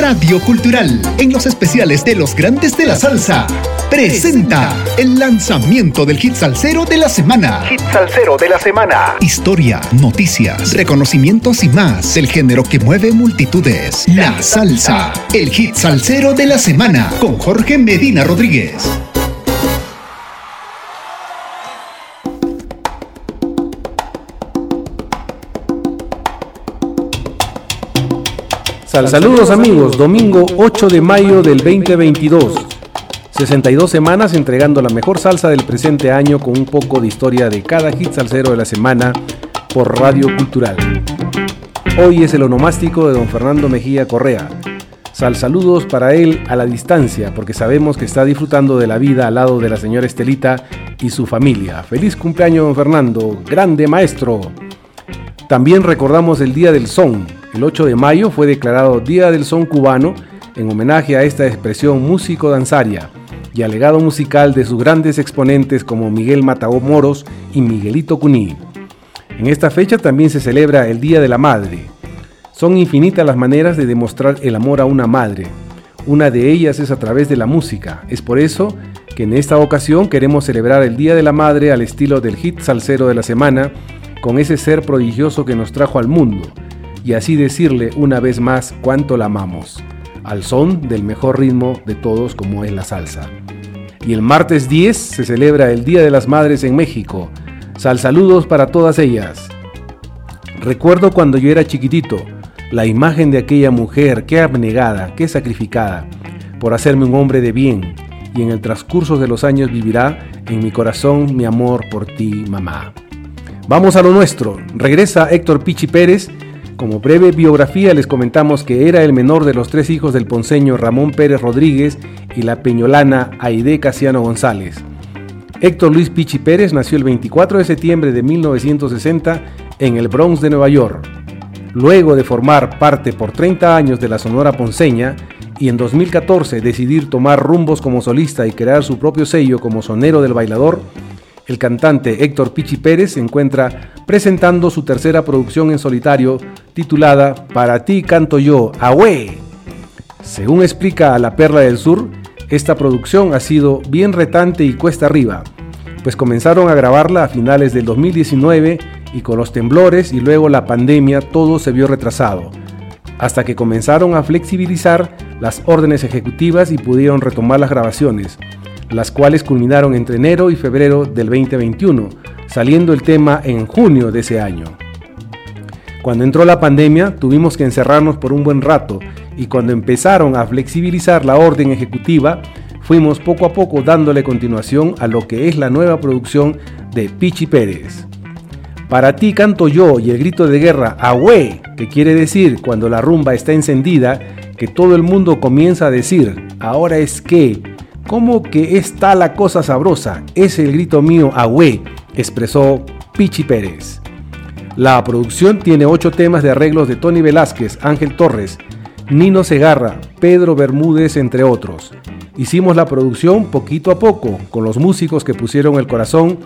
Radio Cultural, en los especiales de los grandes de la salsa, presenta el lanzamiento del hit salsero de la semana. Hit salsero de la semana. Historia, noticias, reconocimientos y más del género que mueve multitudes. La salsa, el hit salsero de la semana, con Jorge Medina Rodríguez. Saludos amigos, domingo 8 de mayo del 2022. 62 semanas entregando la mejor salsa del presente año con un poco de historia de cada hit salsero de la semana por Radio Cultural. Hoy es el onomástico de don Fernando Mejía Correa. Sal saludos para él a la distancia porque sabemos que está disfrutando de la vida al lado de la señora Estelita y su familia. Feliz cumpleaños don Fernando, grande maestro. También recordamos el Día del Son, el 8 de mayo fue declarado Día del Son Cubano en homenaje a esta expresión músico-danzaria y al legado musical de sus grandes exponentes como Miguel Matagó Moros y Miguelito Cuní. En esta fecha también se celebra el Día de la Madre. Son infinitas las maneras de demostrar el amor a una madre. Una de ellas es a través de la música. Es por eso que en esta ocasión queremos celebrar el Día de la Madre al estilo del hit salsero de la semana, con ese ser prodigioso que nos trajo al mundo y así decirle una vez más cuánto la amamos, al son del mejor ritmo de todos como es la salsa. Y el martes 10 se celebra el Día de las Madres en México. Sal saludos para todas ellas. Recuerdo cuando yo era chiquitito, la imagen de aquella mujer que abnegada, que sacrificada, por hacerme un hombre de bien, y en el transcurso de los años vivirá en mi corazón mi amor por ti, mamá. Vamos a lo nuestro. Regresa Héctor Pichi Pérez como breve biografía les comentamos que era el menor de los tres hijos del ponceño Ramón Pérez Rodríguez y la peñolana Aide Casiano González. Héctor Luis Pichi Pérez nació el 24 de septiembre de 1960 en el Bronx de Nueva York. Luego de formar parte por 30 años de la Sonora Ponceña y en 2014 decidir tomar rumbos como solista y crear su propio sello como sonero del bailador, el cantante Héctor Pichi Pérez se encuentra presentando su tercera producción en solitario titulada Para ti canto yo, Ahue. Según explica La Perla del Sur, esta producción ha sido bien retante y cuesta arriba, pues comenzaron a grabarla a finales del 2019 y con los temblores y luego la pandemia todo se vio retrasado, hasta que comenzaron a flexibilizar las órdenes ejecutivas y pudieron retomar las grabaciones las cuales culminaron entre enero y febrero del 2021, saliendo el tema en junio de ese año. Cuando entró la pandemia tuvimos que encerrarnos por un buen rato y cuando empezaron a flexibilizar la orden ejecutiva, fuimos poco a poco dándole continuación a lo que es la nueva producción de Pichi Pérez. Para ti canto yo y el grito de guerra Ahue, que quiere decir cuando la rumba está encendida, que todo el mundo comienza a decir, ahora es que, ¿Cómo que está la cosa sabrosa? Es el grito mío, Agüe, expresó Pichi Pérez. La producción tiene ocho temas de arreglos de Tony Velázquez, Ángel Torres, Nino Segarra, Pedro Bermúdez, entre otros. Hicimos la producción poquito a poco, con los músicos que pusieron el corazón,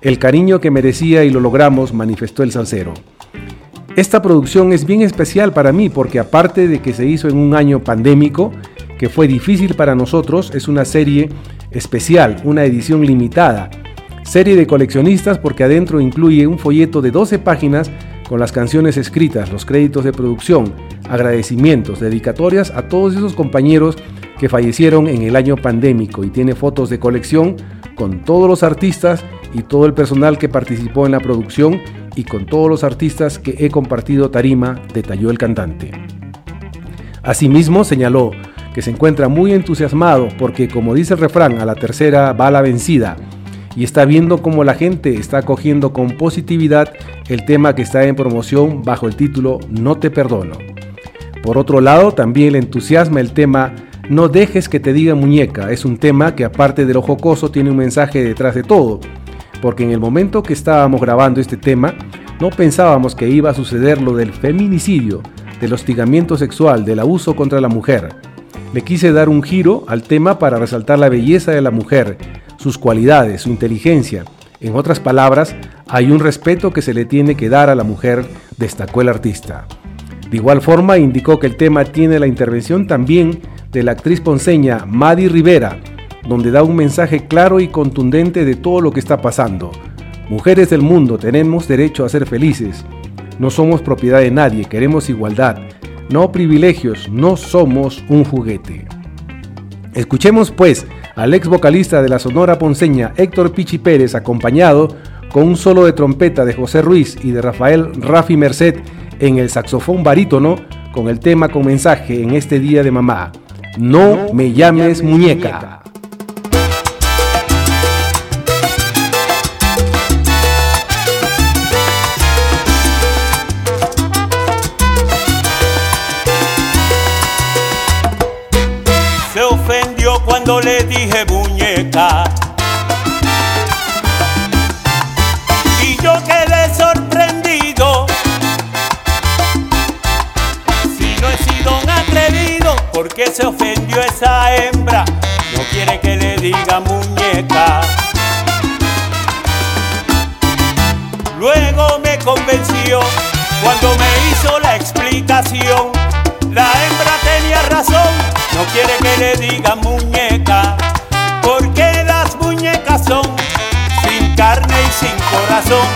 el cariño que merecía y lo logramos, manifestó el salsero. Esta producción es bien especial para mí porque aparte de que se hizo en un año pandémico, que fue difícil para nosotros, es una serie especial, una edición limitada. Serie de coleccionistas porque adentro incluye un folleto de 12 páginas con las canciones escritas, los créditos de producción, agradecimientos, dedicatorias a todos esos compañeros que fallecieron en el año pandémico y tiene fotos de colección con todos los artistas y todo el personal que participó en la producción y con todos los artistas que he compartido tarima, detalló el cantante. Asimismo señaló, que se encuentra muy entusiasmado porque, como dice el refrán, a la tercera va la vencida y está viendo cómo la gente está acogiendo con positividad el tema que está en promoción bajo el título No te perdono. Por otro lado, también le entusiasma el tema No dejes que te diga muñeca. Es un tema que aparte de lo jocoso tiene un mensaje detrás de todo, porque en el momento que estábamos grabando este tema, no pensábamos que iba a suceder lo del feminicidio, del hostigamiento sexual, del abuso contra la mujer. Le quise dar un giro al tema para resaltar la belleza de la mujer, sus cualidades, su inteligencia. En otras palabras, hay un respeto que se le tiene que dar a la mujer, destacó el artista. De igual forma, indicó que el tema tiene la intervención también de la actriz ponceña Madi Rivera, donde da un mensaje claro y contundente de todo lo que está pasando. Mujeres del mundo, tenemos derecho a ser felices. No somos propiedad de nadie, queremos igualdad, no privilegios, no somos un juguete. Escuchemos pues al ex vocalista de la Sonora Ponceña, Héctor Pichi Pérez, acompañado con un solo de trompeta de José Ruiz y de Rafael Rafi Merced en el saxofón barítono, con el tema con mensaje en este día de mamá. No me llames muñeca. Dije muñeca. Y yo quedé sorprendido. Si no he sido un atrevido, ¿por qué se ofendió esa hembra? No quiere que le diga muñeca. Luego me convenció cuando me hizo la explicación. La hembra tenía razón, no quiere que le diga muñeca, corazón,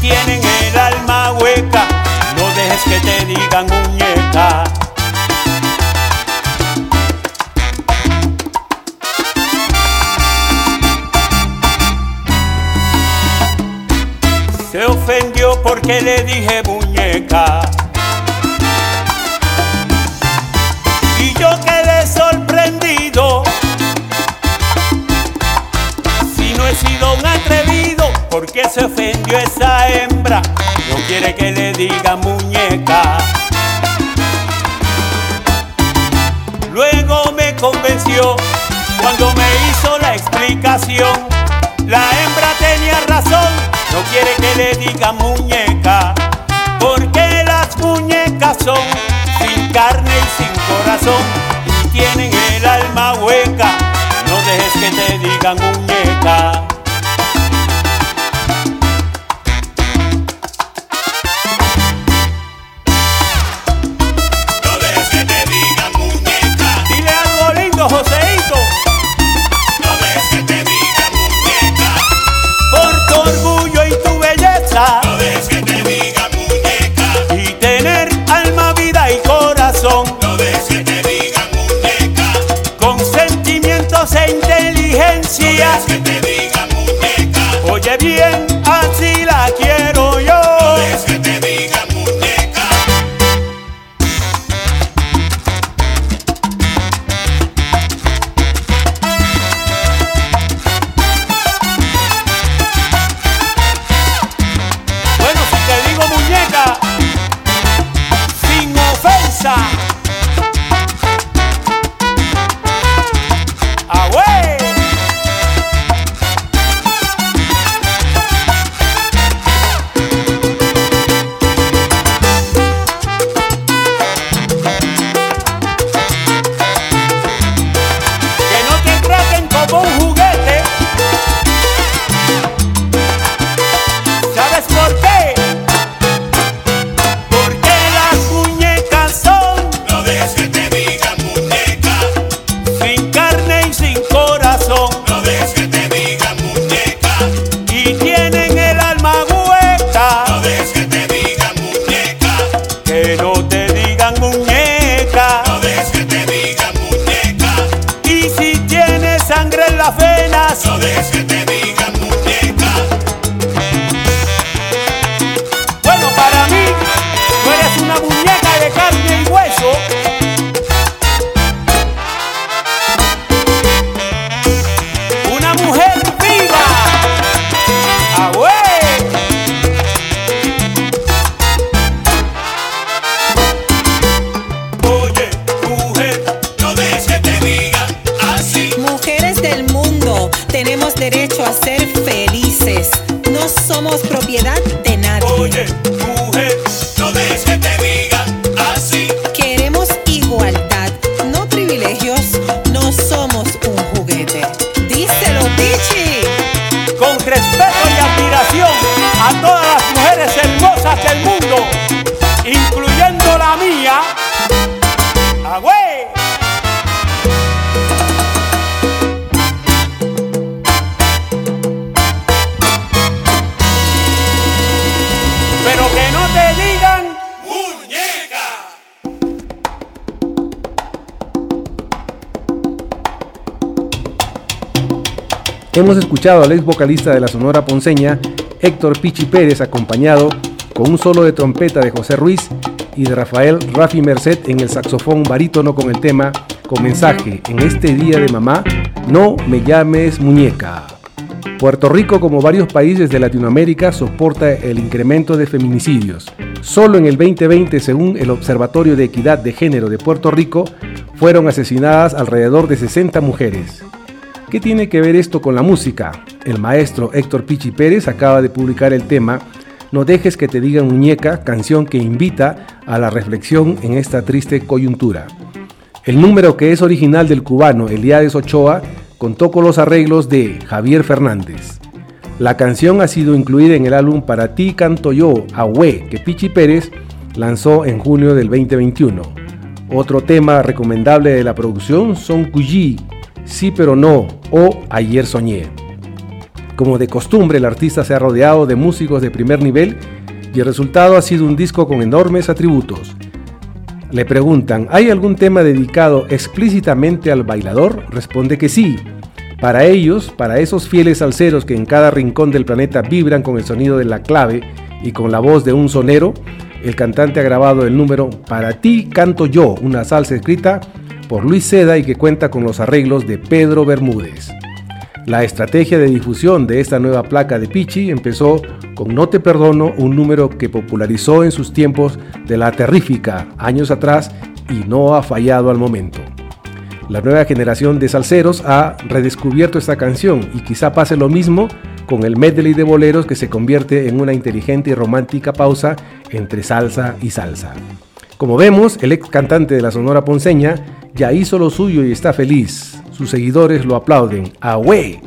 tienen el alma hueca, no dejes que te digan muñeca. Se ofendió porque le dije muñeca. ¿Por qué se ofendió esa hembra? No quiere que le diga muñeca. Luego me convenció cuando me hizo la explicación. La hembra tenía razón, no quiere que le diga muñeca, porque las muñecas son sin carne y sin corazón y tienen el alma hueca. No dejes que te digan muñeca. días que. Oye bien. Hemos escuchado al ex vocalista de la Sonora Ponceña, Héctor Pichi Pérez, acompañado con un solo de trompeta de José Ruiz y de Rafael Rafi Merced en el saxofón barítono con el tema con mensaje en este día de mamá, no me llames muñeca. Puerto Rico, como varios países de Latinoamérica, soporta el incremento de feminicidios. Solo en el 2020, según el Observatorio de Equidad de Género de Puerto Rico, fueron asesinadas alrededor de 60 mujeres. ¿Qué tiene que ver esto con la música? El maestro Héctor Pichi Pérez acaba de publicar el tema No dejes que te digan muñeca, canción que invita a la reflexión en esta triste coyuntura. El número que es original del cubano Eliades Ochoa contó con los arreglos de Javier Fernández. La canción ha sido incluida en el álbum Para ti canto yo, Ahue, que Pichi Pérez lanzó en junio del 2021. Otro tema recomendable de la producción son Cuyi, Sí pero no o Ayer soñé. Como de costumbre, el artista se ha rodeado de músicos de primer nivel y el resultado ha sido un disco con enormes atributos. Le preguntan, ¿hay algún tema dedicado explícitamente al bailador? Responde que sí. Para ellos, para esos fieles salseros que en cada rincón del planeta vibran con el sonido de la clave y con la voz de un sonero, el cantante ha grabado el número Para ti canto yo, una salsa escrita por Luis Seda y que cuenta con los arreglos de Pedro Bermúdez. La estrategia de difusión de esta nueva placa de Pichi empezó con No Te Perdono, un número que popularizó en sus tiempos de la terrífica años atrás y no ha fallado al momento. La nueva generación de salseros ha redescubierto esta canción y quizá pase lo mismo con el medley de boleros que se convierte en una inteligente y romántica pausa entre salsa y salsa. Como vemos, el ex cantante de la Sonora Ponceña ya hizo lo suyo y está feliz. Sus seguidores lo aplauden. ¡Away!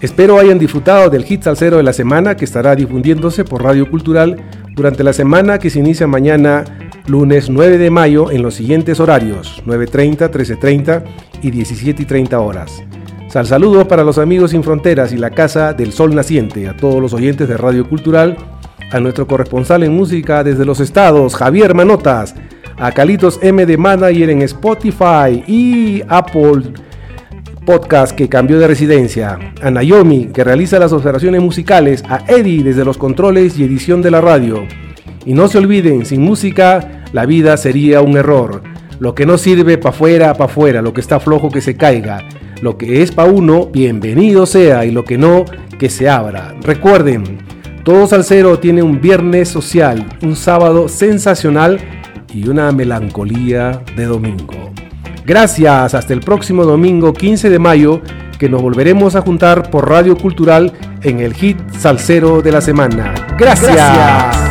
Espero hayan disfrutado del hit salsero de la semana que estará difundiéndose por Radio Cultural durante la semana que se inicia mañana lunes 9 de mayo en los siguientes horarios 9.30, 13.30 y 17.30 horas. Sal saludo para los amigos sin fronteras y la Casa del Sol Naciente, a todos los oyentes de Radio Cultural, a nuestro corresponsal en música desde los estados, Javier Manotas, a Calitos M de Manager en Spotify y Apple Podcast que cambió de residencia, a Naomi que realiza las observaciones musicales, a Eddie desde los controles y edición de la radio. Y no se olviden, sin música la vida sería un error. Lo que no sirve pa' fuera, pa' fuera, lo que está flojo que se caiga. Lo que es pa' uno, bienvenido sea, y lo que no, que se abra. Recuerden, todo salsero tiene un viernes social, un sábado sensacional y una melancolía de domingo. Gracias, hasta el próximo domingo 15 de mayo que nos volveremos a juntar por Radio Cultural en el hit salsero de la semana. Gracias.